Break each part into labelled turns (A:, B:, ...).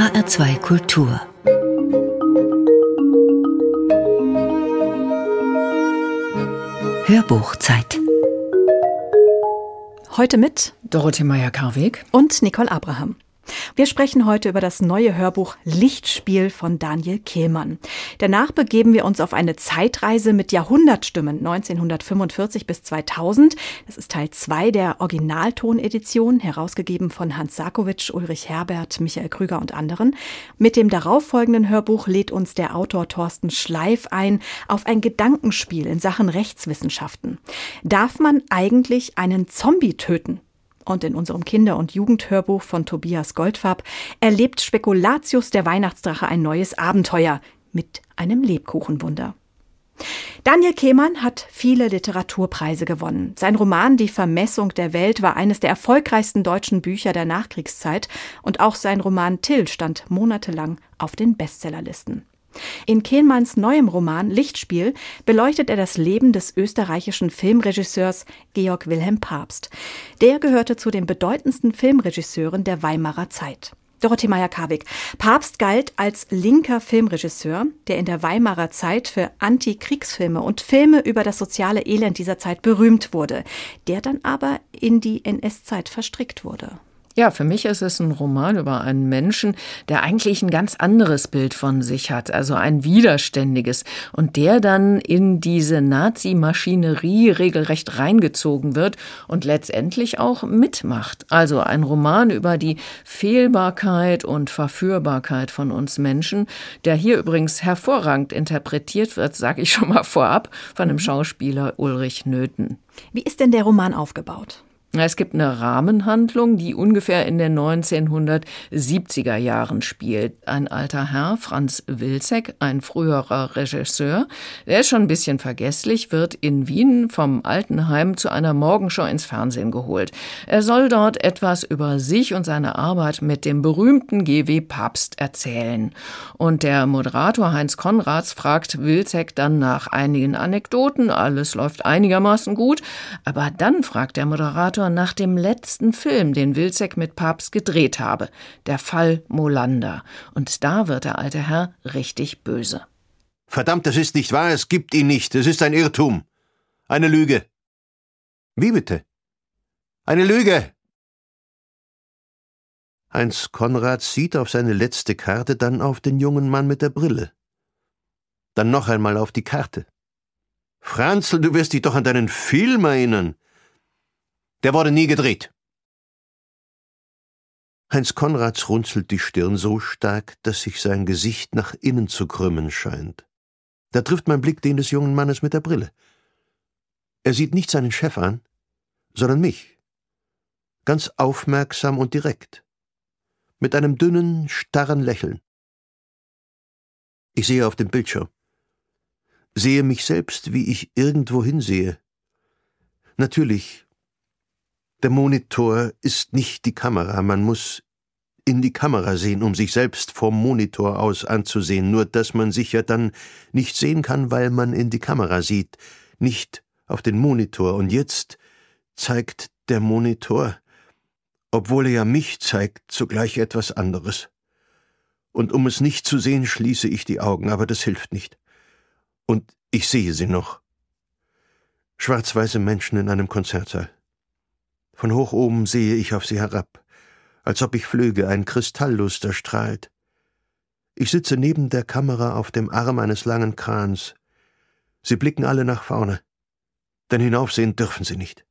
A: HR2 Kultur. Hörbuchzeit.
B: Heute mit
C: Dorothee Meyer-Karweg.
B: und Nicole Abraham. Wir sprechen heute über das neue Hörbuch Lichtspiel von Daniel Kehlmann. Danach begeben wir uns auf eine Zeitreise mit Jahrhundertstimmen 1945 bis 2000. Das ist Teil 2 der Originaltonedition, herausgegeben von Hans Sarkowitsch, Ulrich Herbert, Michael Krüger und anderen. Mit dem darauffolgenden Hörbuch lädt uns der Autor Thorsten Schleif ein auf ein Gedankenspiel in Sachen Rechtswissenschaften. Darf man eigentlich einen Zombie töten? Und in unserem Kinder- und Jugendhörbuch von Tobias Goldfarb erlebt Spekulatius der Weihnachtsdrache ein neues Abenteuer mit einem Lebkuchenwunder. Daniel Kehmann hat viele Literaturpreise gewonnen. Sein Roman Die Vermessung der Welt war eines der erfolgreichsten deutschen Bücher der Nachkriegszeit und auch sein Roman Till stand monatelang auf den Bestsellerlisten. In Kehlmanns neuem Roman Lichtspiel beleuchtet er das Leben des österreichischen Filmregisseurs Georg Wilhelm Pabst. Der gehörte zu den bedeutendsten Filmregisseuren der Weimarer Zeit. Dorothee Meyer-Karwig. Papst galt als linker Filmregisseur, der in der Weimarer Zeit für Antikriegsfilme und Filme über das soziale Elend dieser Zeit berühmt wurde, der dann aber in die NS-Zeit verstrickt wurde.
C: Ja, für mich ist es ein Roman über einen Menschen, der eigentlich ein ganz anderes Bild von sich hat, also ein widerständiges, und der dann in diese Nazi-Maschinerie regelrecht reingezogen wird und letztendlich auch mitmacht. Also ein Roman über die Fehlbarkeit und Verführbarkeit von uns Menschen, der hier übrigens hervorragend interpretiert wird, sage ich schon mal vorab, von dem Schauspieler Ulrich Nöthen.
B: Wie ist denn der Roman aufgebaut?
C: Es gibt eine Rahmenhandlung, die ungefähr in den 1970er Jahren spielt. Ein alter Herr, Franz Wilczek, ein früherer Regisseur, der ist schon ein bisschen vergesslich, wird in Wien vom Altenheim zu einer Morgenshow ins Fernsehen geholt. Er soll dort etwas über sich und seine Arbeit mit dem berühmten GW Papst erzählen. Und der Moderator Heinz Konrads fragt Wilczek dann nach einigen Anekdoten, alles läuft einigermaßen gut, aber dann fragt der Moderator Autor nach dem letzten Film, den Wilczek mit Papst gedreht habe, der Fall Molander. Und da wird der alte Herr richtig böse.
D: Verdammt, das ist nicht wahr, es gibt ihn nicht, es ist ein Irrtum. Eine Lüge. Wie bitte? Eine Lüge. Heinz Konrad sieht auf seine letzte Karte, dann auf den jungen Mann mit der Brille. Dann noch einmal auf die Karte. Franzl, du wirst dich doch an deinen Film erinnern. Der wurde nie gedreht. Heinz Konrads runzelt die Stirn so stark, dass sich sein Gesicht nach innen zu krümmen scheint. Da trifft mein Blick den des jungen Mannes mit der Brille. Er sieht nicht seinen Chef an, sondern mich. Ganz aufmerksam und direkt. Mit einem dünnen, starren Lächeln. Ich sehe auf dem Bildschirm. Sehe mich selbst, wie ich irgendwo hinsehe. Natürlich der Monitor ist nicht die Kamera, man muss in die Kamera sehen, um sich selbst vom Monitor aus anzusehen, nur dass man sich ja dann nicht sehen kann, weil man in die Kamera sieht, nicht auf den Monitor. Und jetzt zeigt der Monitor, obwohl er ja mich zeigt, zugleich etwas anderes. Und um es nicht zu sehen, schließe ich die Augen, aber das hilft nicht. Und ich sehe sie noch. Schwarz-weiße Menschen in einem Konzertsaal. Von hoch oben sehe ich auf sie herab, als ob ich flöge, ein Kristallluster strahlt. Ich sitze neben der Kamera auf dem Arm eines langen Krans. Sie blicken alle nach vorne, denn hinaufsehen dürfen sie nicht.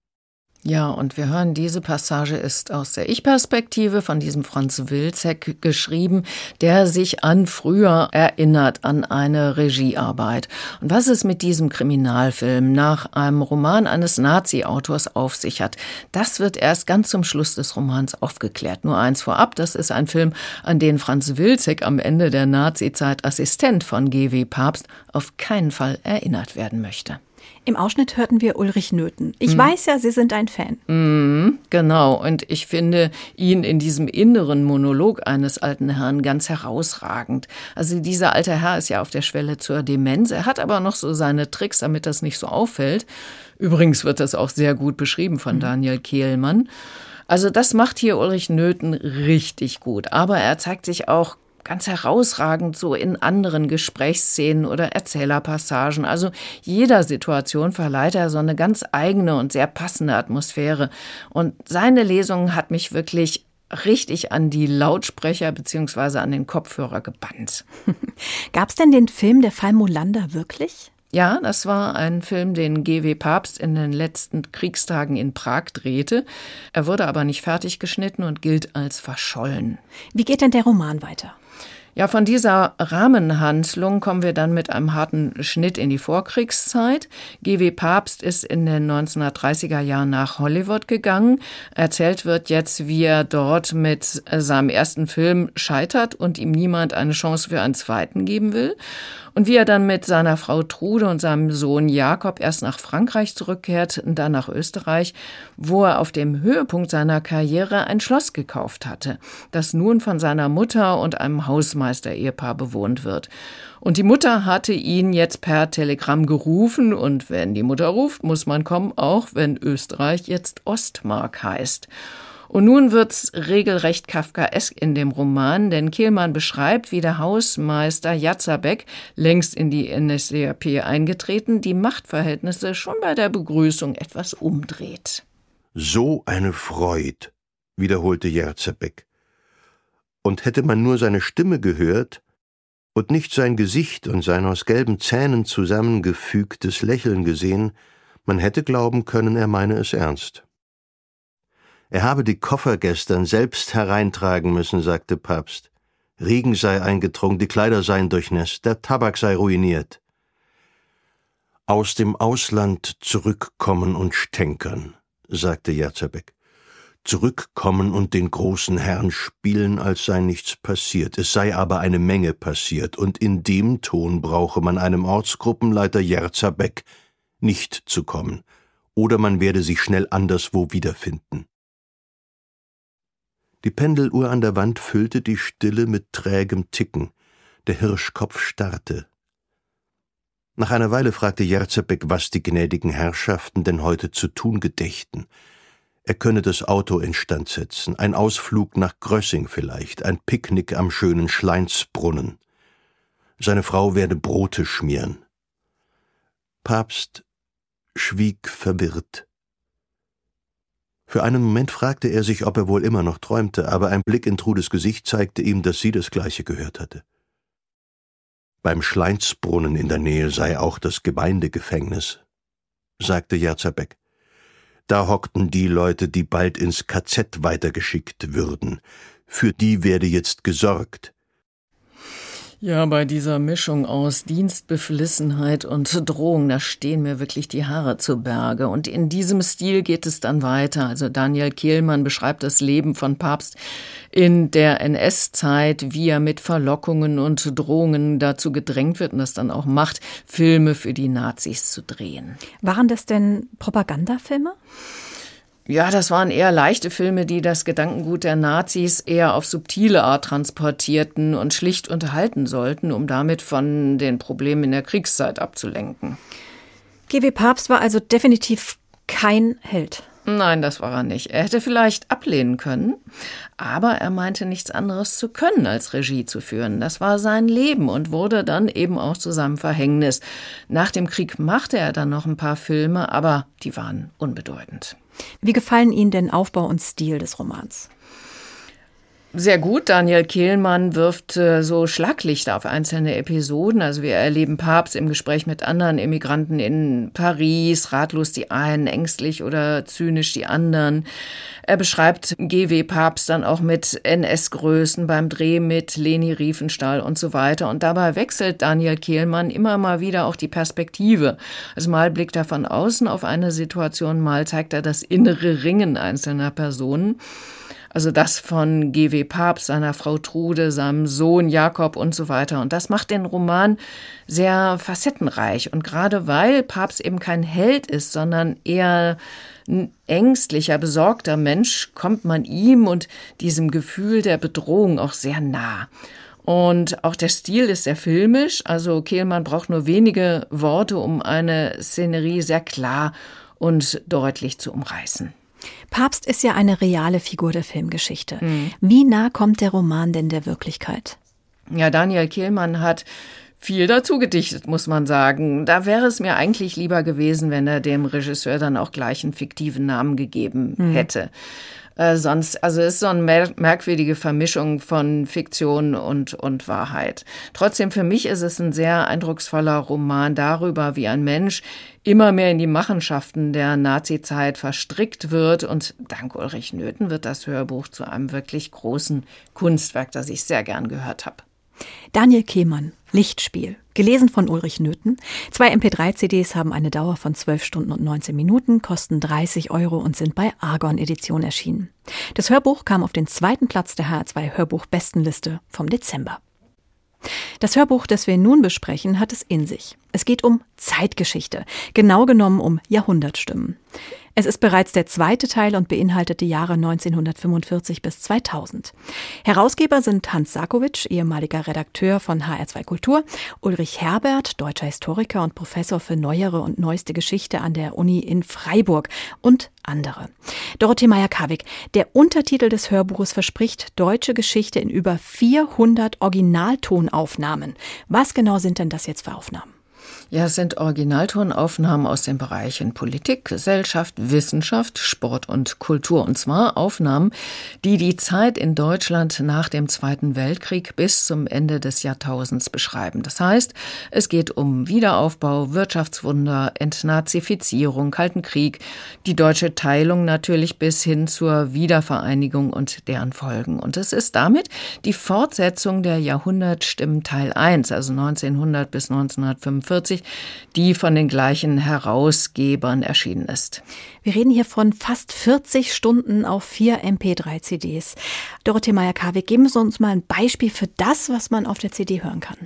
C: Ja, und wir hören, diese Passage ist aus der Ich-Perspektive von diesem Franz Wilczek geschrieben, der sich an früher erinnert, an eine Regiearbeit. Und was es mit diesem Kriminalfilm nach einem Roman eines Nazi-Autors auf sich hat, das wird erst ganz zum Schluss des Romans aufgeklärt. Nur eins vorab, das ist ein Film, an den Franz Wilczek am Ende der Nazi-Zeit Assistent von G.W. Papst auf keinen Fall erinnert werden möchte.
B: Im Ausschnitt hörten wir Ulrich Nöthen. Ich mhm. weiß ja, Sie sind ein Fan.
C: Mhm, genau. Und ich finde ihn in diesem inneren Monolog eines alten Herrn ganz herausragend. Also dieser alte Herr ist ja auf der Schwelle zur Demenz. Er hat aber noch so seine Tricks, damit das nicht so auffällt. Übrigens wird das auch sehr gut beschrieben von mhm. Daniel Kehlmann. Also das macht hier Ulrich Nöthen richtig gut. Aber er zeigt sich auch ganz herausragend so in anderen Gesprächsszenen oder Erzählerpassagen. Also jeder Situation verleiht er so eine ganz eigene und sehr passende Atmosphäre. Und seine Lesung hat mich wirklich richtig an die Lautsprecher bzw. an den Kopfhörer gebannt.
B: Gab es denn den Film Der Fall Molander wirklich?
C: Ja, das war ein Film, den G.W. Papst in den letzten Kriegstagen in Prag drehte. Er wurde aber nicht fertig geschnitten und gilt als verschollen.
B: Wie geht denn der Roman weiter?
C: Ja, von dieser Rahmenhandlung kommen wir dann mit einem harten Schnitt in die Vorkriegszeit. G.W. Papst ist in den 1930er Jahren nach Hollywood gegangen. Erzählt wird jetzt, wie er dort mit seinem ersten Film scheitert und ihm niemand eine Chance für einen zweiten geben will. Und wie er dann mit seiner Frau Trude und seinem Sohn Jakob erst nach Frankreich zurückkehrt und dann nach Österreich, wo er auf dem Höhepunkt seiner Karriere ein Schloss gekauft hatte, das nun von seiner Mutter und einem Hausmeister-Ehepaar bewohnt wird. Und die Mutter hatte ihn jetzt per Telegramm gerufen und wenn die Mutter ruft, muss man kommen, auch wenn Österreich jetzt Ostmark heißt. Und nun wird's regelrecht kafkaesk in dem Roman, denn Kehlmann beschreibt, wie der Hausmeister Jatzerbeck, längst in die NSDAP eingetreten, die Machtverhältnisse schon bei der Begrüßung etwas umdreht.
D: So eine Freud, wiederholte Jatzerbeck. Und hätte man nur seine Stimme gehört und nicht sein Gesicht und sein aus gelben Zähnen zusammengefügtes Lächeln gesehen, man hätte glauben können, er meine es ernst. Er habe die Koffer gestern selbst hereintragen müssen, sagte Papst. Regen sei eingetrunken, die Kleider seien durchnässt, der Tabak sei ruiniert. Aus dem Ausland zurückkommen und stänkern, sagte Jarzabek. Zurückkommen und den großen Herrn spielen, als sei nichts passiert. Es sei aber eine Menge passiert, und in dem Ton brauche man einem Ortsgruppenleiter Jerzabek nicht zu kommen, oder man werde sich schnell anderswo wiederfinden. Die Pendeluhr an der Wand füllte die Stille mit trägem Ticken. Der Hirschkopf starrte. Nach einer Weile fragte Jerzebek, was die gnädigen Herrschaften denn heute zu tun gedächten. Er könne das Auto instand setzen, ein Ausflug nach Grössing vielleicht, ein Picknick am schönen Schleinsbrunnen. Seine Frau werde Brote schmieren. Papst schwieg verwirrt. Für einen Moment fragte er sich, ob er wohl immer noch träumte, aber ein Blick in Trudes Gesicht zeigte ihm, dass sie das Gleiche gehört hatte. Beim Schleinsbrunnen in der Nähe sei auch das Gemeindegefängnis, sagte Jerzerbeck. Da hockten die Leute, die bald ins KZ weitergeschickt würden. Für die werde jetzt gesorgt.
C: Ja, bei dieser Mischung aus Dienstbeflissenheit und Drohung, da stehen mir wirklich die Haare zu Berge. Und in diesem Stil geht es dann weiter. Also Daniel Kehlmann beschreibt das Leben von Papst in der NS-Zeit, wie er mit Verlockungen und Drohungen dazu gedrängt wird und das dann auch macht, Filme für die Nazis zu drehen.
B: Waren das denn Propagandafilme?
C: Ja, das waren eher leichte Filme, die das Gedankengut der Nazis eher auf subtile Art transportierten und schlicht unterhalten sollten, um damit von den Problemen in der Kriegszeit abzulenken.
B: GW Papst war also definitiv kein Held.
C: Nein, das war er nicht. Er hätte vielleicht ablehnen können, aber er meinte nichts anderes zu können, als Regie zu führen. Das war sein Leben und wurde dann eben auch zu seinem Verhängnis. Nach dem Krieg machte er dann noch ein paar Filme, aber die waren unbedeutend.
B: Wie gefallen Ihnen denn Aufbau und Stil des Romans?
C: Sehr gut. Daniel Kehlmann wirft äh, so Schlaglichter auf einzelne Episoden. Also wir erleben Papst im Gespräch mit anderen Immigranten in Paris, ratlos die einen, ängstlich oder zynisch die anderen. Er beschreibt GW Papst dann auch mit NS-Größen beim Dreh mit Leni Riefenstahl und so weiter. Und dabei wechselt Daniel Kehlmann immer mal wieder auch die Perspektive. Also mal blickt er von außen auf eine Situation, mal zeigt er das innere Ringen einzelner Personen. Also das von G.W. Papst, seiner Frau Trude, seinem Sohn Jakob und so weiter. Und das macht den Roman sehr facettenreich. Und gerade weil Papst eben kein Held ist, sondern eher ein ängstlicher, besorgter Mensch, kommt man ihm und diesem Gefühl der Bedrohung auch sehr nah. Und auch der Stil ist sehr filmisch. Also Kehlmann braucht nur wenige Worte, um eine Szenerie sehr klar und deutlich zu umreißen.
B: Papst ist ja eine reale Figur der Filmgeschichte. Mhm. Wie nah kommt der Roman denn der Wirklichkeit?
C: Ja, Daniel Kehlmann hat viel dazu gedichtet, muss man sagen. Da wäre es mir eigentlich lieber gewesen, wenn er dem Regisseur dann auch gleich einen fiktiven Namen gegeben mhm. Äh, sonst, also es ist so eine mer merkwürdige Vermischung von Fiktion und, und Wahrheit. Trotzdem, für mich ist es ein sehr eindrucksvoller Roman darüber, wie ein Mensch immer mehr in die Machenschaften der Nazizeit verstrickt wird. Und dank Ulrich Nöthen wird das Hörbuch zu einem wirklich großen Kunstwerk, das ich sehr gern gehört habe.
B: Daniel Kehmann, Lichtspiel, gelesen von Ulrich Nöthen. Zwei MP3-CDs haben eine Dauer von 12 Stunden und 19 Minuten, kosten 30 Euro und sind bei Argon Edition erschienen. Das Hörbuch kam auf den zweiten Platz der HR2 Hörbuch-Bestenliste vom Dezember. Das Hörbuch, das wir nun besprechen, hat es in sich. Es geht um Zeitgeschichte, genau genommen um Jahrhundertstimmen. Es ist bereits der zweite Teil und beinhaltet die Jahre 1945 bis 2000. Herausgeber sind Hans Sakowitsch, ehemaliger Redakteur von HR2 Kultur, Ulrich Herbert, deutscher Historiker und Professor für neuere und neueste Geschichte an der Uni in Freiburg und andere. Dorothee Meyer-Karwig, der Untertitel des Hörbuches verspricht deutsche Geschichte in über 400 Originaltonaufnahmen. Was genau sind denn das jetzt für Aufnahmen?
C: Ja, es sind Originaltonaufnahmen aus den Bereichen Politik, Gesellschaft, Wissenschaft, Sport und Kultur. Und zwar Aufnahmen, die die Zeit in Deutschland nach dem Zweiten Weltkrieg bis zum Ende des Jahrtausends beschreiben. Das heißt, es geht um Wiederaufbau, Wirtschaftswunder, Entnazifizierung, Kalten Krieg, die deutsche Teilung natürlich bis hin zur Wiedervereinigung und deren Folgen. Und es ist damit die Fortsetzung der Jahrhundertstimmen Teil 1, also 1900 bis 1945 die von den gleichen Herausgebern erschienen ist.
B: Wir reden hier von fast 40 Stunden auf vier MP3-CDs. Dorothee Meyer-Karwig, geben Sie uns mal ein Beispiel für das, was man auf der CD hören kann.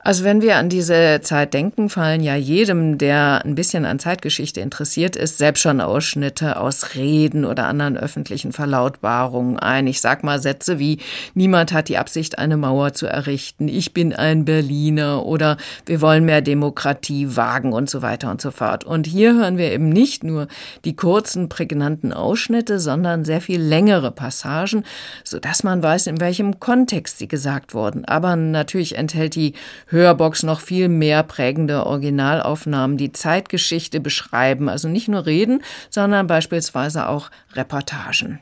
C: Also wenn wir an diese Zeit denken, fallen ja jedem, der ein bisschen an Zeitgeschichte interessiert ist, selbst schon Ausschnitte aus Reden oder anderen öffentlichen Verlautbarungen ein. Ich sag mal Sätze wie niemand hat die Absicht, eine Mauer zu errichten, ich bin ein Berliner oder wir wollen mehr Demokratie wagen und so weiter und so fort. Und hier hören wir eben nicht nur die kurzen, prägnanten Ausschnitte, sondern sehr viel längere Passagen, sodass man weiß, in welchem Kontext sie gesagt wurden. Aber natürlich enthält die Hörbox noch viel mehr prägende Originalaufnahmen, die Zeitgeschichte beschreiben, also nicht nur Reden, sondern beispielsweise auch Reportagen.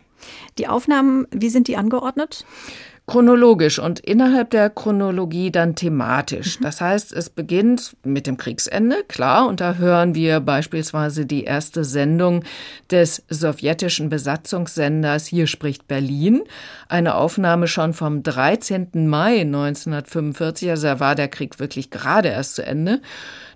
B: Die Aufnahmen, wie sind die angeordnet?
C: Chronologisch und innerhalb der Chronologie dann thematisch. Mhm. Das heißt, es beginnt mit dem Kriegsende, klar, und da hören wir beispielsweise die erste Sendung des sowjetischen Besatzungssenders Hier spricht Berlin, eine Aufnahme schon vom 13. Mai 1945, also da war der Krieg wirklich gerade erst zu Ende.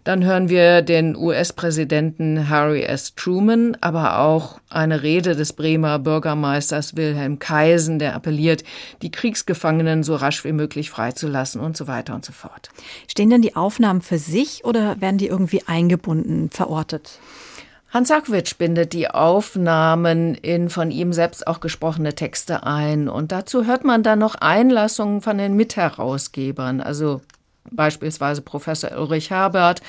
C: Dann hören wir den US-Präsidenten Harry S. Truman, aber auch eine Rede des Bremer Bürgermeisters Wilhelm Kaisen, der appelliert, die Kriegsgefangenen so rasch wie möglich freizulassen und so weiter und so fort.
B: Stehen denn die Aufnahmen für sich oder werden die irgendwie eingebunden, verortet?
C: Hans Sakwitsch bindet die Aufnahmen in von ihm selbst auch gesprochene Texte ein. Und dazu hört man dann noch Einlassungen von den Mitherausgebern, also beispielsweise Professor Ulrich Herbert,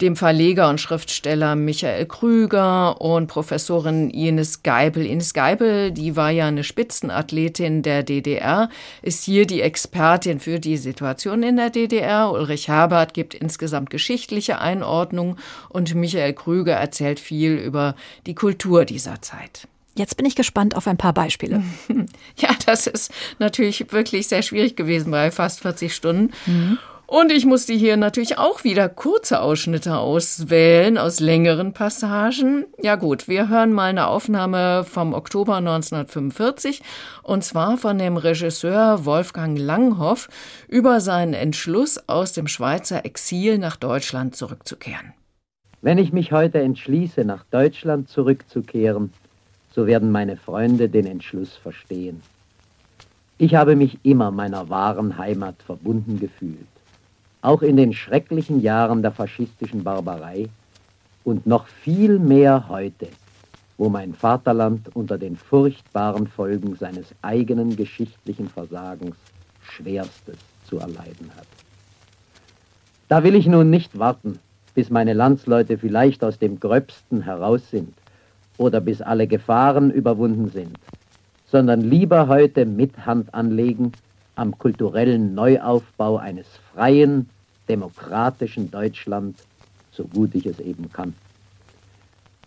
C: dem Verleger und Schriftsteller Michael Krüger und Professorin Ines Geibel. Ines Geibel, die war ja eine Spitzenathletin der DDR, ist hier die Expertin für die Situation in der DDR. Ulrich Herbert gibt insgesamt geschichtliche Einordnung und Michael Krüger erzählt viel über die Kultur dieser Zeit.
B: Jetzt bin ich gespannt auf ein paar Beispiele.
C: Ja, das ist natürlich wirklich sehr schwierig gewesen bei fast 40 Stunden. Mhm. Und ich musste hier natürlich auch wieder kurze Ausschnitte auswählen aus längeren Passagen. Ja gut, wir hören mal eine Aufnahme vom Oktober 1945 und zwar von dem Regisseur Wolfgang Langhoff über seinen Entschluss aus dem Schweizer Exil nach Deutschland zurückzukehren.
A: Wenn ich mich heute entschließe, nach Deutschland zurückzukehren, so werden meine Freunde den Entschluss verstehen. Ich habe mich immer meiner wahren Heimat verbunden gefühlt auch in den schrecklichen Jahren der faschistischen Barbarei und noch viel mehr heute, wo mein Vaterland unter den furchtbaren Folgen seines eigenen geschichtlichen Versagens Schwerstes zu erleiden hat. Da will ich nun nicht warten, bis meine Landsleute vielleicht aus dem Gröbsten heraus sind oder bis alle Gefahren überwunden sind, sondern lieber heute mit Hand anlegen am kulturellen Neuaufbau eines freien, demokratischen Deutschland, so gut ich es eben kann.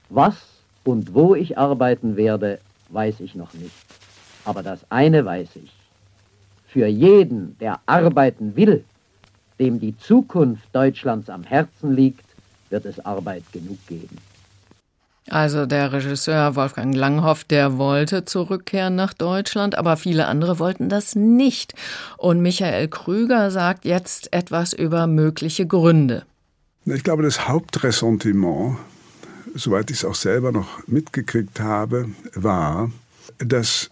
A: Was und wo ich arbeiten werde, weiß ich noch nicht. Aber das eine weiß ich. Für jeden, der arbeiten will, dem die Zukunft Deutschlands am Herzen liegt, wird es Arbeit genug geben.
C: Also der Regisseur Wolfgang Langhoff, der wollte zurückkehren nach Deutschland, aber viele andere wollten das nicht. Und Michael Krüger sagt jetzt etwas über mögliche Gründe.
E: Ich glaube, das Hauptressentiment, soweit ich es auch selber noch mitgekriegt habe, war, dass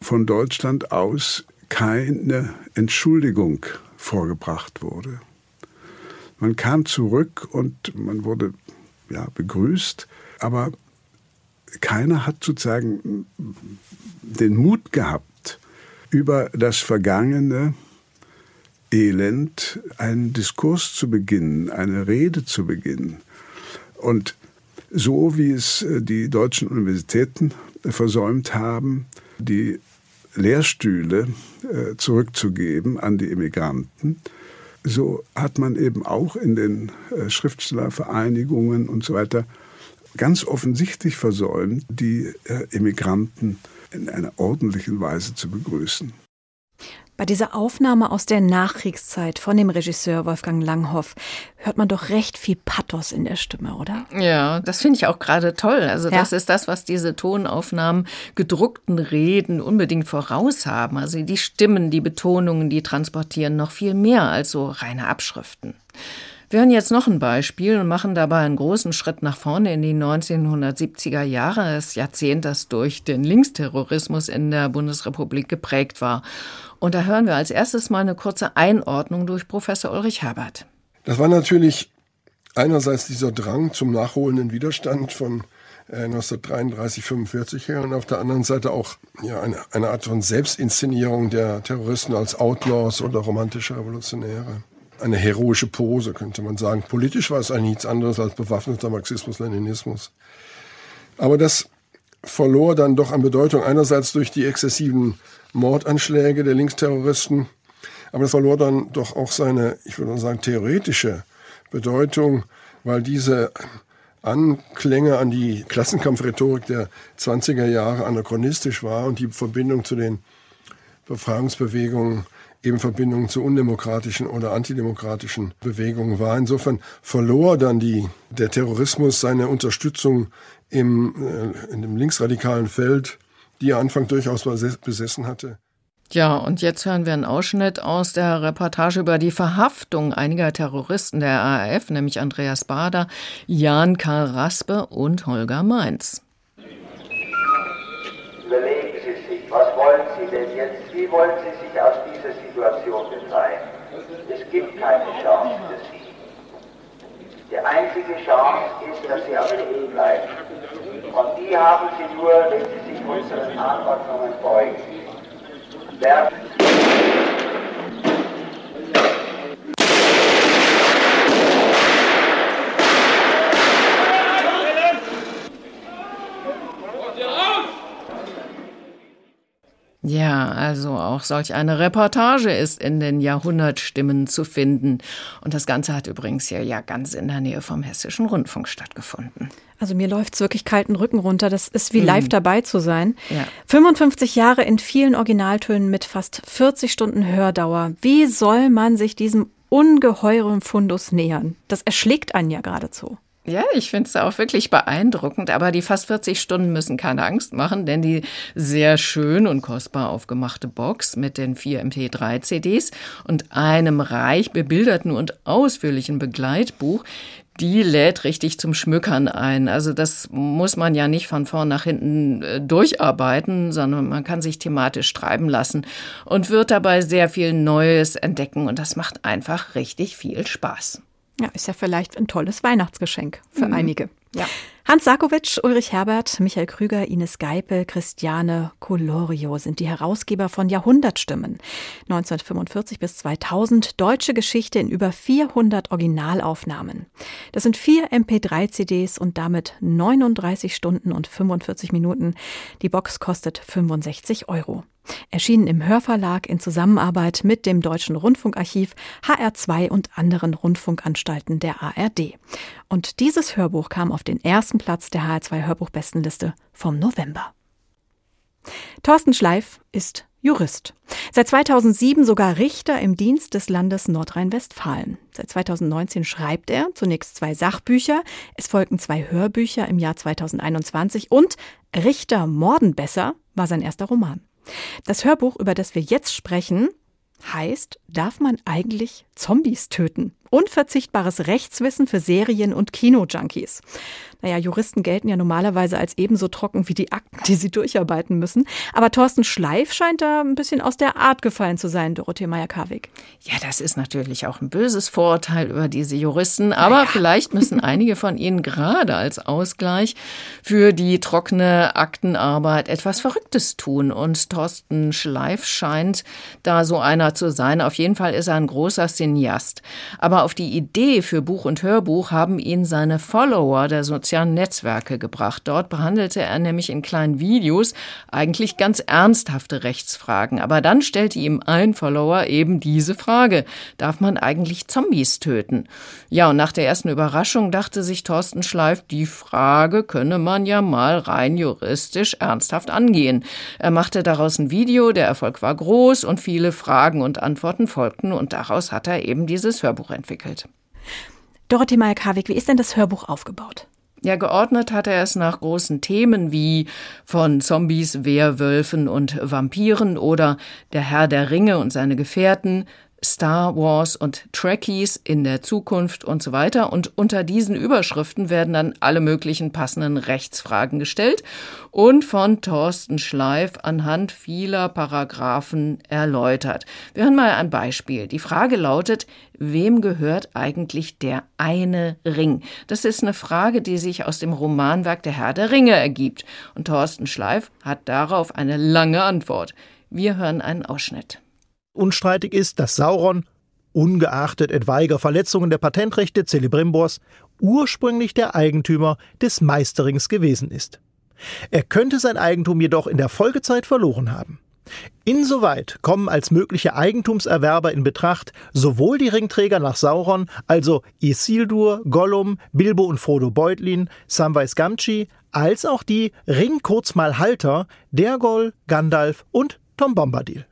E: von Deutschland aus keine Entschuldigung vorgebracht wurde. Man kam zurück und man wurde ja, begrüßt, aber keiner hat sozusagen den Mut gehabt, über das vergangene Elend einen Diskurs zu beginnen, eine Rede zu beginnen. Und so wie es äh, die deutschen Universitäten versäumt haben, die Lehrstühle äh, zurückzugeben an die Immigranten, so hat man eben auch in den äh, Schriftstellervereinigungen und so weiter ganz offensichtlich versäumt, die Immigranten in einer ordentlichen Weise zu begrüßen.
B: Bei dieser Aufnahme aus der Nachkriegszeit von dem Regisseur Wolfgang Langhoff hört man doch recht viel Pathos in der Stimme, oder?
C: Ja, das finde ich auch gerade toll. Also ja. das ist das, was diese Tonaufnahmen gedruckten Reden unbedingt voraus haben. Also die Stimmen, die Betonungen, die transportieren noch viel mehr als so reine Abschriften. Wir hören jetzt noch ein Beispiel und machen dabei einen großen Schritt nach vorne in die 1970er Jahre, das Jahrzehnt, das durch den Linksterrorismus in der Bundesrepublik geprägt war. Und da hören wir als erstes mal eine kurze Einordnung durch Professor Ulrich Herbert.
F: Das war natürlich einerseits dieser Drang zum nachholenden Widerstand von 1933, äh, 45 her und auf der anderen Seite auch ja, eine, eine Art von Selbstinszenierung der Terroristen als Outlaws oder romantische Revolutionäre. Eine heroische Pose, könnte man sagen. Politisch war es eigentlich nichts anderes als bewaffneter Marxismus-Leninismus. Aber das verlor dann doch an Bedeutung einerseits durch die exzessiven Mordanschläge der Linksterroristen. Aber das verlor dann doch auch seine, ich würde sagen, theoretische Bedeutung, weil diese Anklänge an die Klassenkampfrhetorik der 20er Jahre anachronistisch war und die Verbindung zu den Befreiungsbewegungen eben Verbindung zu undemokratischen oder antidemokratischen Bewegungen war. Insofern verlor dann die, der Terrorismus seine Unterstützung im, äh, in dem linksradikalen Feld die er Anfang durchaus besessen hatte.
C: Ja, und jetzt hören wir einen Ausschnitt aus der Reportage über die Verhaftung einiger Terroristen der RAF, nämlich Andreas Bader, Jan Karl Raspe und Holger Mainz.
G: Wollen Sie sich aus dieser Situation befreien? Es gibt keine Chance für Sie. Die einzige Chance ist, dass Sie auf Leben bleiben. Und die haben Sie nur, wenn Sie sich unseren Anordnungen beugen. Wer
C: Ja, also auch solch eine Reportage ist in den Jahrhundertstimmen zu finden. Und das Ganze hat übrigens hier ja ganz in der Nähe vom Hessischen Rundfunk stattgefunden.
B: Also mir läuft es wirklich kalten Rücken runter. Das ist wie mhm. live dabei zu sein.
C: Ja.
B: 55 Jahre in vielen Originaltönen mit fast 40 Stunden Hördauer. Wie soll man sich diesem ungeheuren Fundus nähern? Das erschlägt einen ja geradezu.
C: Ja, ich finde es auch wirklich beeindruckend, aber die fast 40 Stunden müssen keine Angst machen, denn die sehr schön und kostbar aufgemachte Box mit den vier MP3-CDs und einem reich bebilderten und ausführlichen Begleitbuch, die lädt richtig zum Schmückern ein. Also das muss man ja nicht von vorn nach hinten äh, durcharbeiten, sondern man kann sich thematisch treiben lassen und wird dabei sehr viel Neues entdecken und das macht einfach richtig viel Spaß.
B: Ja, ist ja vielleicht ein tolles Weihnachtsgeschenk für mhm. einige. Ja. Hans Sarkowitsch, Ulrich Herbert, Michael Krüger, Ines Geipel, Christiane Colorio sind die Herausgeber von Jahrhundertstimmen. 1945 bis 2000 deutsche Geschichte in über 400 Originalaufnahmen. Das sind vier MP3-CDs und damit 39 Stunden und 45 Minuten. Die Box kostet 65 Euro. Erschienen im Hörverlag in Zusammenarbeit mit dem Deutschen Rundfunkarchiv, HR2 und anderen Rundfunkanstalten der ARD. Und dieses Hörbuch kam auf den ersten Platz der HR2 Hörbuchbestenliste vom November. Thorsten Schleif ist Jurist. Seit 2007 sogar Richter im Dienst des Landes Nordrhein-Westfalen. Seit 2019 schreibt er zunächst zwei Sachbücher, es folgten zwei Hörbücher im Jahr 2021 und Richter morden besser war sein erster Roman. Das Hörbuch, über das wir jetzt sprechen, heißt, darf man eigentlich Zombies töten? Unverzichtbares Rechtswissen für Serien- und Kinojunkies. Naja, Juristen gelten ja normalerweise als ebenso trocken wie die Akten, die sie durcharbeiten müssen. Aber Thorsten Schleif scheint da ein bisschen aus der Art gefallen zu sein, Dorothee Meyer-Karwig.
C: Ja, das ist natürlich auch ein böses Vorurteil über diese Juristen. Aber naja. vielleicht müssen einige von ihnen gerade als Ausgleich für die trockene Aktenarbeit etwas Verrücktes tun. Und Thorsten Schleif scheint da so einer zu sein. Auf jeden Fall ist er ein großer Cineast. Aber auf die Idee für Buch und Hörbuch haben ihn seine Follower der sozialen Netzwerke gebracht. Dort behandelte er nämlich in kleinen Videos eigentlich ganz ernsthafte Rechtsfragen. Aber dann stellte ihm ein Follower eben diese Frage. Darf man eigentlich Zombies töten? Ja, und nach der ersten Überraschung dachte sich Thorsten Schleif, die Frage könne man ja mal rein juristisch ernsthaft angehen. Er machte daraus ein Video, der Erfolg war groß und viele Fragen und Antworten folgten und daraus hat er eben dieses Hörbuch entwickelt.
B: Dorothee Meyer-Karwig, wie ist denn das Hörbuch aufgebaut?
C: Ja, geordnet hat er es nach großen Themen wie von Zombies, Werwölfen und Vampiren oder Der Herr der Ringe und seine Gefährten, Star Wars und Trekkies in der Zukunft und so weiter. Und unter diesen Überschriften werden dann alle möglichen passenden Rechtsfragen gestellt und von Thorsten Schleif anhand vieler Paragraphen erläutert. Wir hören mal ein Beispiel. Die Frage lautet, wem gehört eigentlich der eine Ring? Das ist eine Frage, die sich aus dem Romanwerk Der Herr der Ringe ergibt. Und Thorsten Schleif hat darauf eine lange Antwort. Wir hören einen Ausschnitt.
H: Unstreitig ist, dass Sauron, ungeachtet etwaiger Verletzungen der Patentrechte Celebrimbors, ursprünglich der Eigentümer des Meisterings gewesen ist. Er könnte sein Eigentum jedoch in der Folgezeit verloren haben. Insoweit kommen als mögliche Eigentumserwerber in Betracht sowohl die Ringträger nach Sauron, also Isildur, Gollum, Bilbo und Frodo Beutlin, Samwise Gamgee, als auch die Ringkurzmalhalter Dergol, Gandalf und Tom Bombadil.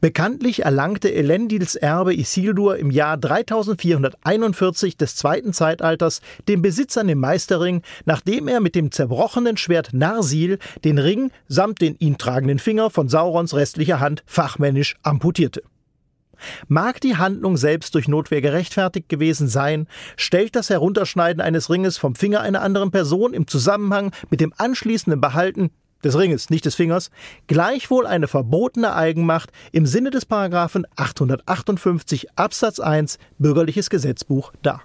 H: Bekanntlich erlangte Elendils Erbe Isildur im Jahr 3441 des zweiten Zeitalters den Besitz an dem Meisterring, nachdem er mit dem zerbrochenen Schwert Narsil den Ring samt den ihn tragenden Finger von Saurons restlicher Hand fachmännisch amputierte. Mag die Handlung selbst durch Notwehr gerechtfertigt gewesen sein, stellt das Herunterschneiden eines Ringes vom Finger einer anderen Person im Zusammenhang mit dem anschließenden Behalten des Ringes, nicht des Fingers, gleichwohl eine verbotene Eigenmacht im Sinne des Paragraphen 858 Absatz 1 Bürgerliches Gesetzbuch dar.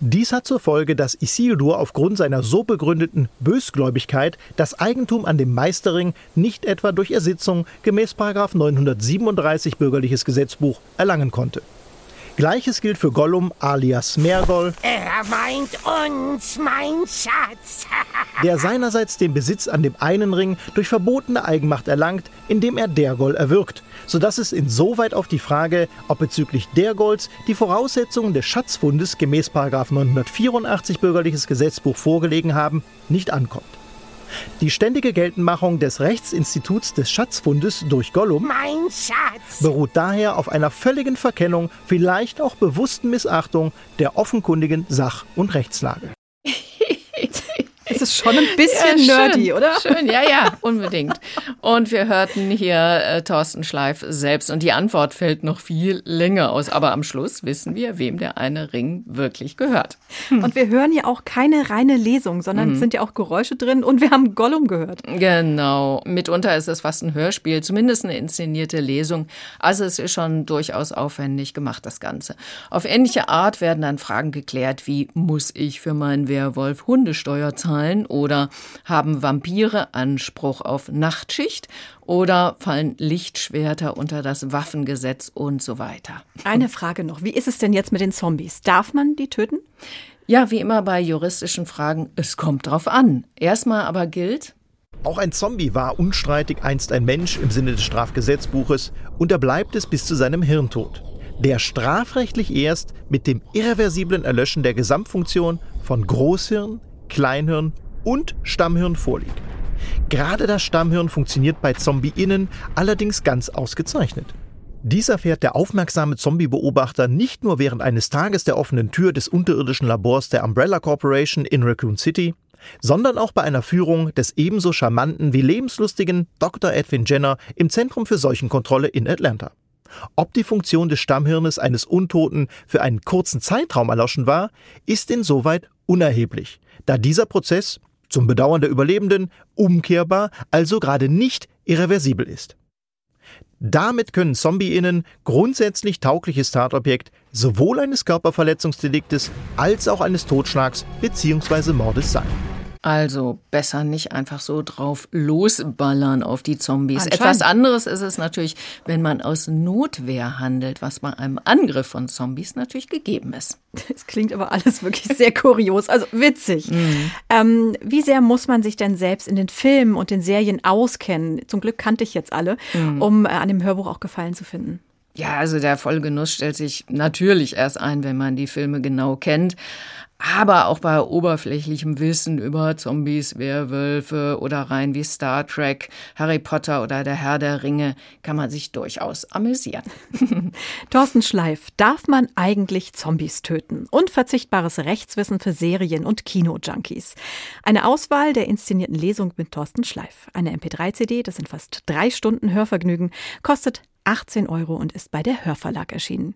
H: Dies hat zur Folge, dass Isildur aufgrund seiner so begründeten Bösgläubigkeit das Eigentum an dem Meisterring nicht etwa durch Ersitzung gemäß 937 Bürgerliches Gesetzbuch erlangen konnte. Gleiches gilt für Gollum alias Mergol.
I: Er meint uns, mein Schatz.
H: der seinerseits den Besitz an dem einen Ring durch verbotene Eigenmacht erlangt, indem er Dergol erwürgt, sodass es insoweit auf die Frage, ob bezüglich Dergols die Voraussetzungen des Schatzfundes gemäß 984 Bürgerliches Gesetzbuch vorgelegen haben, nicht ankommt. Die ständige Geltendmachung des Rechtsinstituts des Schatzfundes durch Gollum beruht daher auf einer völligen Verkennung, vielleicht auch bewussten Missachtung der offenkundigen Sach- und Rechtslage.
B: Es ist schon ein bisschen ja, nerdy, oder?
C: Schön, ja, ja, unbedingt. Und wir hörten hier äh, Thorsten Schleif selbst und die Antwort fällt noch viel länger aus. Aber am Schluss wissen wir, wem der eine Ring wirklich gehört.
B: Hm. Und wir hören ja auch keine reine Lesung, sondern mhm. es sind ja auch Geräusche drin und wir haben Gollum gehört.
C: Genau. Mitunter ist es fast ein Hörspiel, zumindest eine inszenierte Lesung. Also es ist schon durchaus aufwendig gemacht, das Ganze. Auf ähnliche Art werden dann Fragen geklärt wie, muss ich für meinen Werwolf Hundesteuer zahlen oder haben Vampire Anspruch auf Nachtschicht oder fallen Lichtschwerter unter das Waffengesetz und so weiter.
B: Eine Frage noch, wie ist es denn jetzt mit den Zombies? Darf man die töten?
C: Ja, wie immer bei juristischen Fragen, es kommt drauf an. Erstmal aber gilt,
H: auch ein Zombie war unstreitig einst ein Mensch im Sinne des Strafgesetzbuches und er bleibt es bis zu seinem Hirntod, der strafrechtlich erst mit dem irreversiblen Erlöschen der Gesamtfunktion von Großhirn, Kleinhirn und Stammhirn vorliegt. Gerade das Stammhirn funktioniert bei Zombie-Innen allerdings ganz ausgezeichnet. Dies erfährt der aufmerksame Zombie-Beobachter nicht nur während eines Tages der offenen Tür des unterirdischen Labors der Umbrella Corporation in Raccoon City, sondern auch bei einer Führung des ebenso charmanten wie lebenslustigen Dr. Edwin Jenner im Zentrum für Seuchenkontrolle in Atlanta. Ob die Funktion des Stammhirnes eines Untoten für einen kurzen Zeitraum erloschen war, ist insoweit unerheblich, da dieser Prozess, zum Bedauern der Überlebenden, umkehrbar, also gerade nicht irreversibel ist. Damit können Zombie-Innen grundsätzlich taugliches Tatobjekt sowohl eines Körperverletzungsdeliktes als auch eines Totschlags bzw. Mordes sein.
C: Also besser nicht einfach so drauf losballern auf die Zombies. Etwas anderes ist es natürlich, wenn man aus Notwehr handelt, was bei einem Angriff von Zombies natürlich gegeben ist.
B: Das klingt aber alles wirklich sehr kurios, also witzig. Mhm. Ähm, wie sehr muss man sich denn selbst in den Filmen und den Serien auskennen? Zum Glück kannte ich jetzt alle, mhm. um äh, an dem Hörbuch auch Gefallen zu finden.
C: Ja, also der Vollgenuss stellt sich natürlich erst ein, wenn man die Filme genau kennt. Aber auch bei oberflächlichem Wissen über Zombies, Werwölfe oder rein wie Star Trek, Harry Potter oder der Herr der Ringe kann man sich durchaus amüsieren.
B: Thorsten Schleif, darf man eigentlich Zombies töten? Unverzichtbares Rechtswissen für Serien- und Kino-Junkies. Eine Auswahl der inszenierten Lesung mit Thorsten Schleif. Eine MP3-CD, das sind fast drei Stunden Hörvergnügen, kostet 18 Euro und ist bei der Hörverlag erschienen.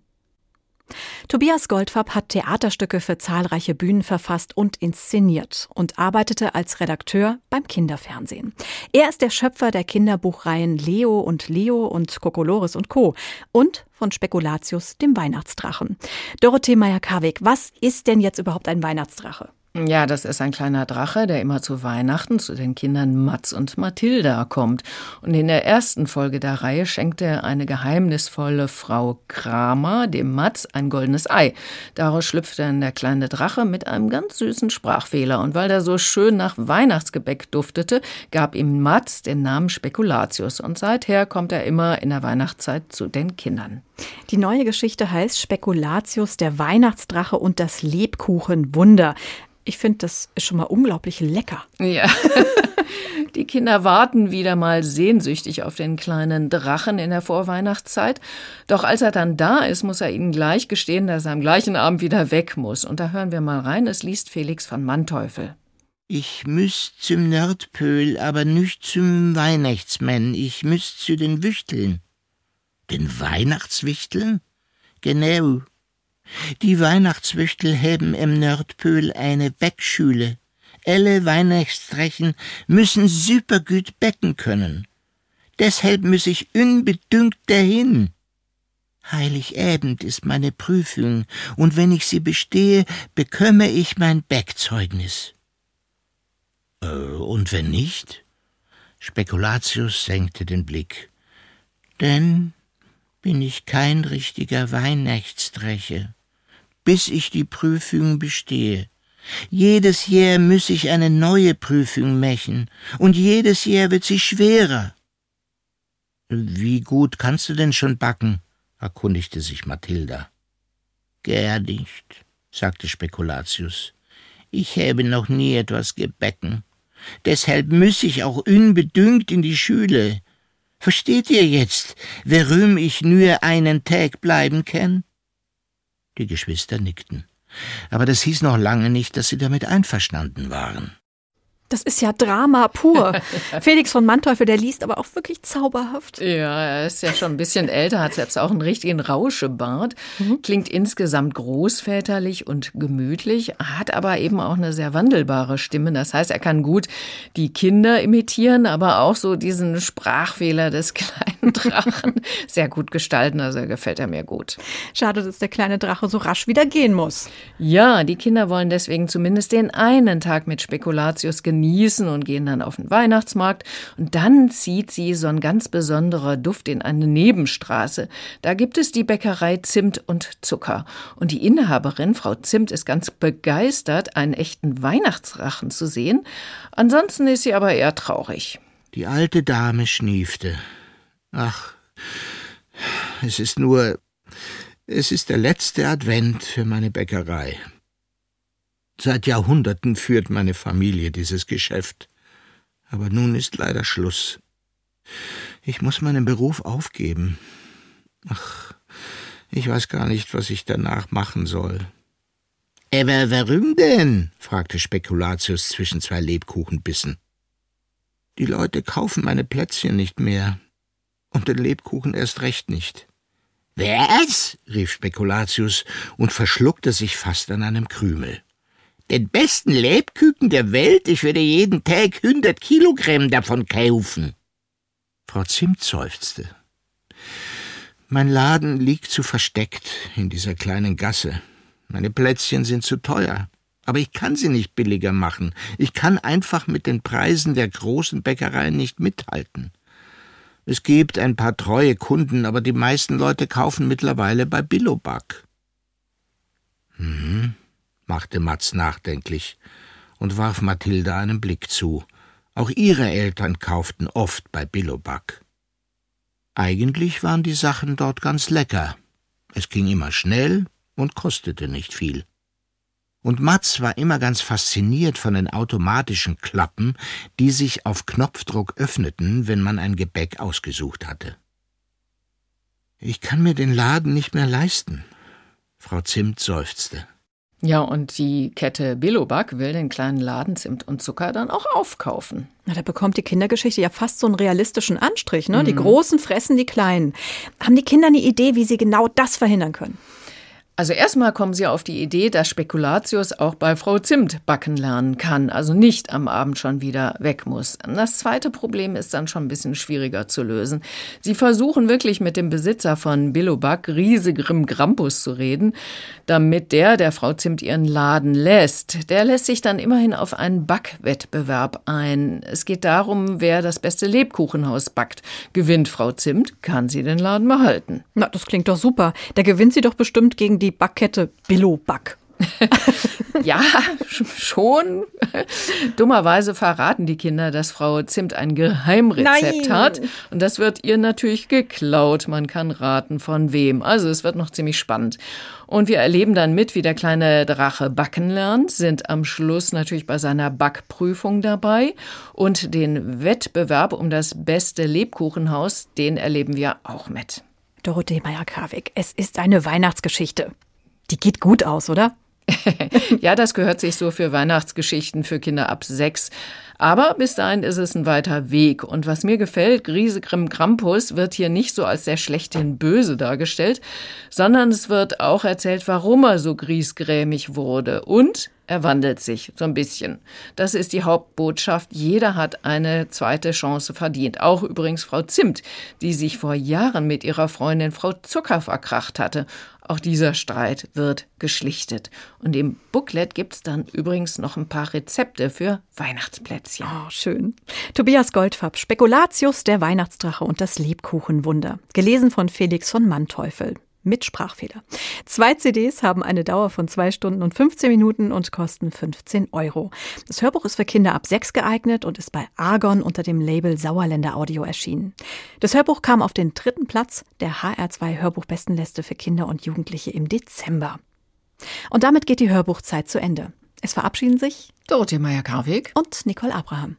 B: Tobias Goldfarb hat Theaterstücke für zahlreiche Bühnen verfasst und inszeniert und arbeitete als Redakteur beim Kinderfernsehen. Er ist der Schöpfer der Kinderbuchreihen Leo und Leo und Kokolores und Co. und von Spekulatius, dem Weihnachtsdrachen. Dorothee Meyer-Karweg, was ist denn jetzt überhaupt ein Weihnachtsdrache?
C: Ja, das ist ein kleiner Drache, der immer zu Weihnachten zu den Kindern Mats und Mathilda kommt. Und in der ersten Folge der Reihe schenkt er eine geheimnisvolle Frau Kramer dem Mats ein goldenes Ei. Daraus schlüpft dann der kleine Drache mit einem ganz süßen Sprachfehler. Und weil er so schön nach Weihnachtsgebäck duftete, gab ihm Mats den Namen Spekulatius. Und seither kommt er immer in der Weihnachtszeit zu den Kindern.
B: Die neue Geschichte heißt Spekulatius, der Weihnachtsdrache und das Lebkuchenwunder. Ich finde, das ist schon mal unglaublich lecker.
C: Ja. Die Kinder warten wieder mal sehnsüchtig auf den kleinen Drachen in der Vorweihnachtszeit. Doch als er dann da ist, muss er ihnen gleich gestehen, dass er am gleichen Abend wieder weg muss. Und da hören wir mal rein. Es liest Felix von Manteuffel.
J: Ich müsst zum Nördpöhl, aber nicht zum Weihnachtsmann. Ich müsst zu den Wüchteln. Den Weihnachtswichteln? Genau. Die Weihnachtswüchtel haben im Nördpöhl eine Backschule. Alle Weihnachtsstrechen müssen supergut becken können. Deshalb muss ich unbedingt dahin. Heiligabend ist meine Prüfung, und wenn ich sie bestehe, bekomme ich mein Backzeugnis. Äh, und wenn nicht? Spekulatius senkte den Blick. Denn bin ich kein richtiger Weihnachtsdreche, bis ich die Prüfung bestehe. Jedes Jahr muss ich eine neue Prüfung machen, und jedes Jahr wird sie schwerer. Wie gut kannst du denn schon backen? erkundigte sich Mathilda. Gar nicht, sagte Spekulatius. Ich habe noch nie etwas gebacken. Deshalb muss ich auch unbedingt in die Schule. Versteht ihr jetzt, warum ich nur einen Tag bleiben kann? Die Geschwister nickten. Aber das hieß noch lange nicht, dass sie damit einverstanden waren.
B: Das ist ja Drama pur. Felix von Manteuffel, der liest aber auch wirklich zauberhaft.
C: Ja, er ist ja schon ein bisschen älter, hat selbst auch einen richtigen Rauschebart, mhm. klingt insgesamt großväterlich und gemütlich, hat aber eben auch eine sehr wandelbare Stimme. Das heißt, er kann gut die Kinder imitieren, aber auch so diesen Sprachfehler des kleinen Drachen sehr gut gestalten. Also gefällt er mir gut.
B: Schade, dass der kleine Drache so rasch wieder gehen muss.
C: Ja, die Kinder wollen deswegen zumindest den einen Tag mit Spekulatius genießen und gehen dann auf den Weihnachtsmarkt. Und dann zieht sie so ein ganz besonderer Duft in eine Nebenstraße. Da gibt es die Bäckerei Zimt und Zucker. Und die Inhaberin, Frau Zimt, ist ganz begeistert, einen echten Weihnachtsrachen zu sehen. Ansonsten ist sie aber eher traurig.
J: Die alte Dame schniefte. Ach, es ist nur. Es ist der letzte Advent für meine Bäckerei. Seit Jahrhunderten führt meine Familie dieses Geschäft. Aber nun ist leider Schluss. Ich muss meinen Beruf aufgeben. Ach, ich weiß gar nicht, was ich danach machen soll. Aber warum denn? fragte Spekulatius zwischen zwei Lebkuchenbissen. Die Leute kaufen meine Plätzchen nicht mehr. Und den Lebkuchen erst recht nicht. Was? rief Spekulatius und verschluckte sich fast an einem Krümel. Den besten Lebkuchen der Welt, ich würde jeden Tag hundert Kilogramm davon kaufen. Frau Zimt seufzte. Mein Laden liegt zu versteckt in dieser kleinen Gasse. Meine Plätzchen sind zu teuer. Aber ich kann sie nicht billiger machen. Ich kann einfach mit den Preisen der großen Bäckereien nicht mithalten. Es gibt ein paar treue Kunden, aber die meisten Leute kaufen mittlerweile bei Billoback. Hm, machte Matz nachdenklich und warf Mathilda einen Blick zu. Auch ihre Eltern kauften oft bei Billoback. Eigentlich waren die Sachen dort ganz lecker. Es ging immer schnell und kostete nicht viel und Matz war immer ganz fasziniert von den automatischen Klappen, die sich auf Knopfdruck öffneten, wenn man ein Gebäck ausgesucht hatte. Ich kann mir den Laden nicht mehr leisten. Frau Zimt seufzte.
C: Ja, und die Kette Billoback will den kleinen Laden Zimt und Zucker dann auch aufkaufen.
B: Na, da bekommt die Kindergeschichte ja fast so einen realistischen Anstrich, ne? Mhm. Die Großen fressen die Kleinen. Haben die Kinder eine Idee, wie sie genau das verhindern können?
C: Also erstmal kommen sie auf die Idee, dass Spekulatius auch bei Frau Zimt backen lernen kann, also nicht am Abend schon wieder weg muss. Das zweite Problem ist dann schon ein bisschen schwieriger zu lösen. Sie versuchen wirklich mit dem Besitzer von Billoback, Riese Grimm Grampus, zu reden, damit der der Frau Zimt ihren Laden lässt. Der lässt sich dann immerhin auf einen Backwettbewerb ein. Es geht darum, wer das beste Lebkuchenhaus backt. Gewinnt Frau Zimt, kann sie den Laden behalten.
B: Na, das klingt doch super. Da gewinnt sie doch bestimmt gegen die Backkette Billo Back.
C: ja, schon. Dummerweise verraten die Kinder, dass Frau Zimt ein Geheimrezept Nein. hat. Und das wird ihr natürlich geklaut. Man kann raten, von wem. Also es wird noch ziemlich spannend. Und wir erleben dann mit, wie der kleine Drache backen lernt, sind am Schluss natürlich bei seiner Backprüfung dabei. Und den Wettbewerb um das beste Lebkuchenhaus, den erleben wir auch mit.
B: Dorothee Meyer-Karwig, es ist eine Weihnachtsgeschichte. Die geht gut aus, oder?
C: ja, das gehört sich so für Weihnachtsgeschichten für Kinder ab sechs. Aber bis dahin ist es ein weiter Weg. Und was mir gefällt, Griesegrimm Krampus wird hier nicht so als der schlechthin Böse dargestellt, sondern es wird auch erzählt, warum er so griesgrämig wurde. Und er wandelt sich so ein bisschen. Das ist die Hauptbotschaft. Jeder hat eine zweite Chance verdient. Auch übrigens Frau Zimt, die sich vor Jahren mit ihrer Freundin Frau Zucker verkracht hatte. Auch dieser Streit wird geschlichtet. Und im Booklet gibt es dann übrigens noch ein paar Rezepte für Weihnachtsplätzchen.
B: Oh, schön. Tobias Goldfarb, Spekulatius, der Weihnachtsdrache und das Lebkuchenwunder. Gelesen von Felix von Manteuffel mit Sprachfehler. Zwei CDs haben eine Dauer von zwei Stunden und 15 Minuten und kosten 15 Euro. Das Hörbuch ist für Kinder ab sechs geeignet und ist bei Argon unter dem Label Sauerländer Audio erschienen. Das Hörbuch kam auf den dritten Platz der HR2 Hörbuchbestenliste für Kinder und Jugendliche im Dezember. Und damit geht die Hörbuchzeit zu Ende. Es verabschieden sich
C: Dorothee Meyer-Karwig
B: und Nicole Abraham.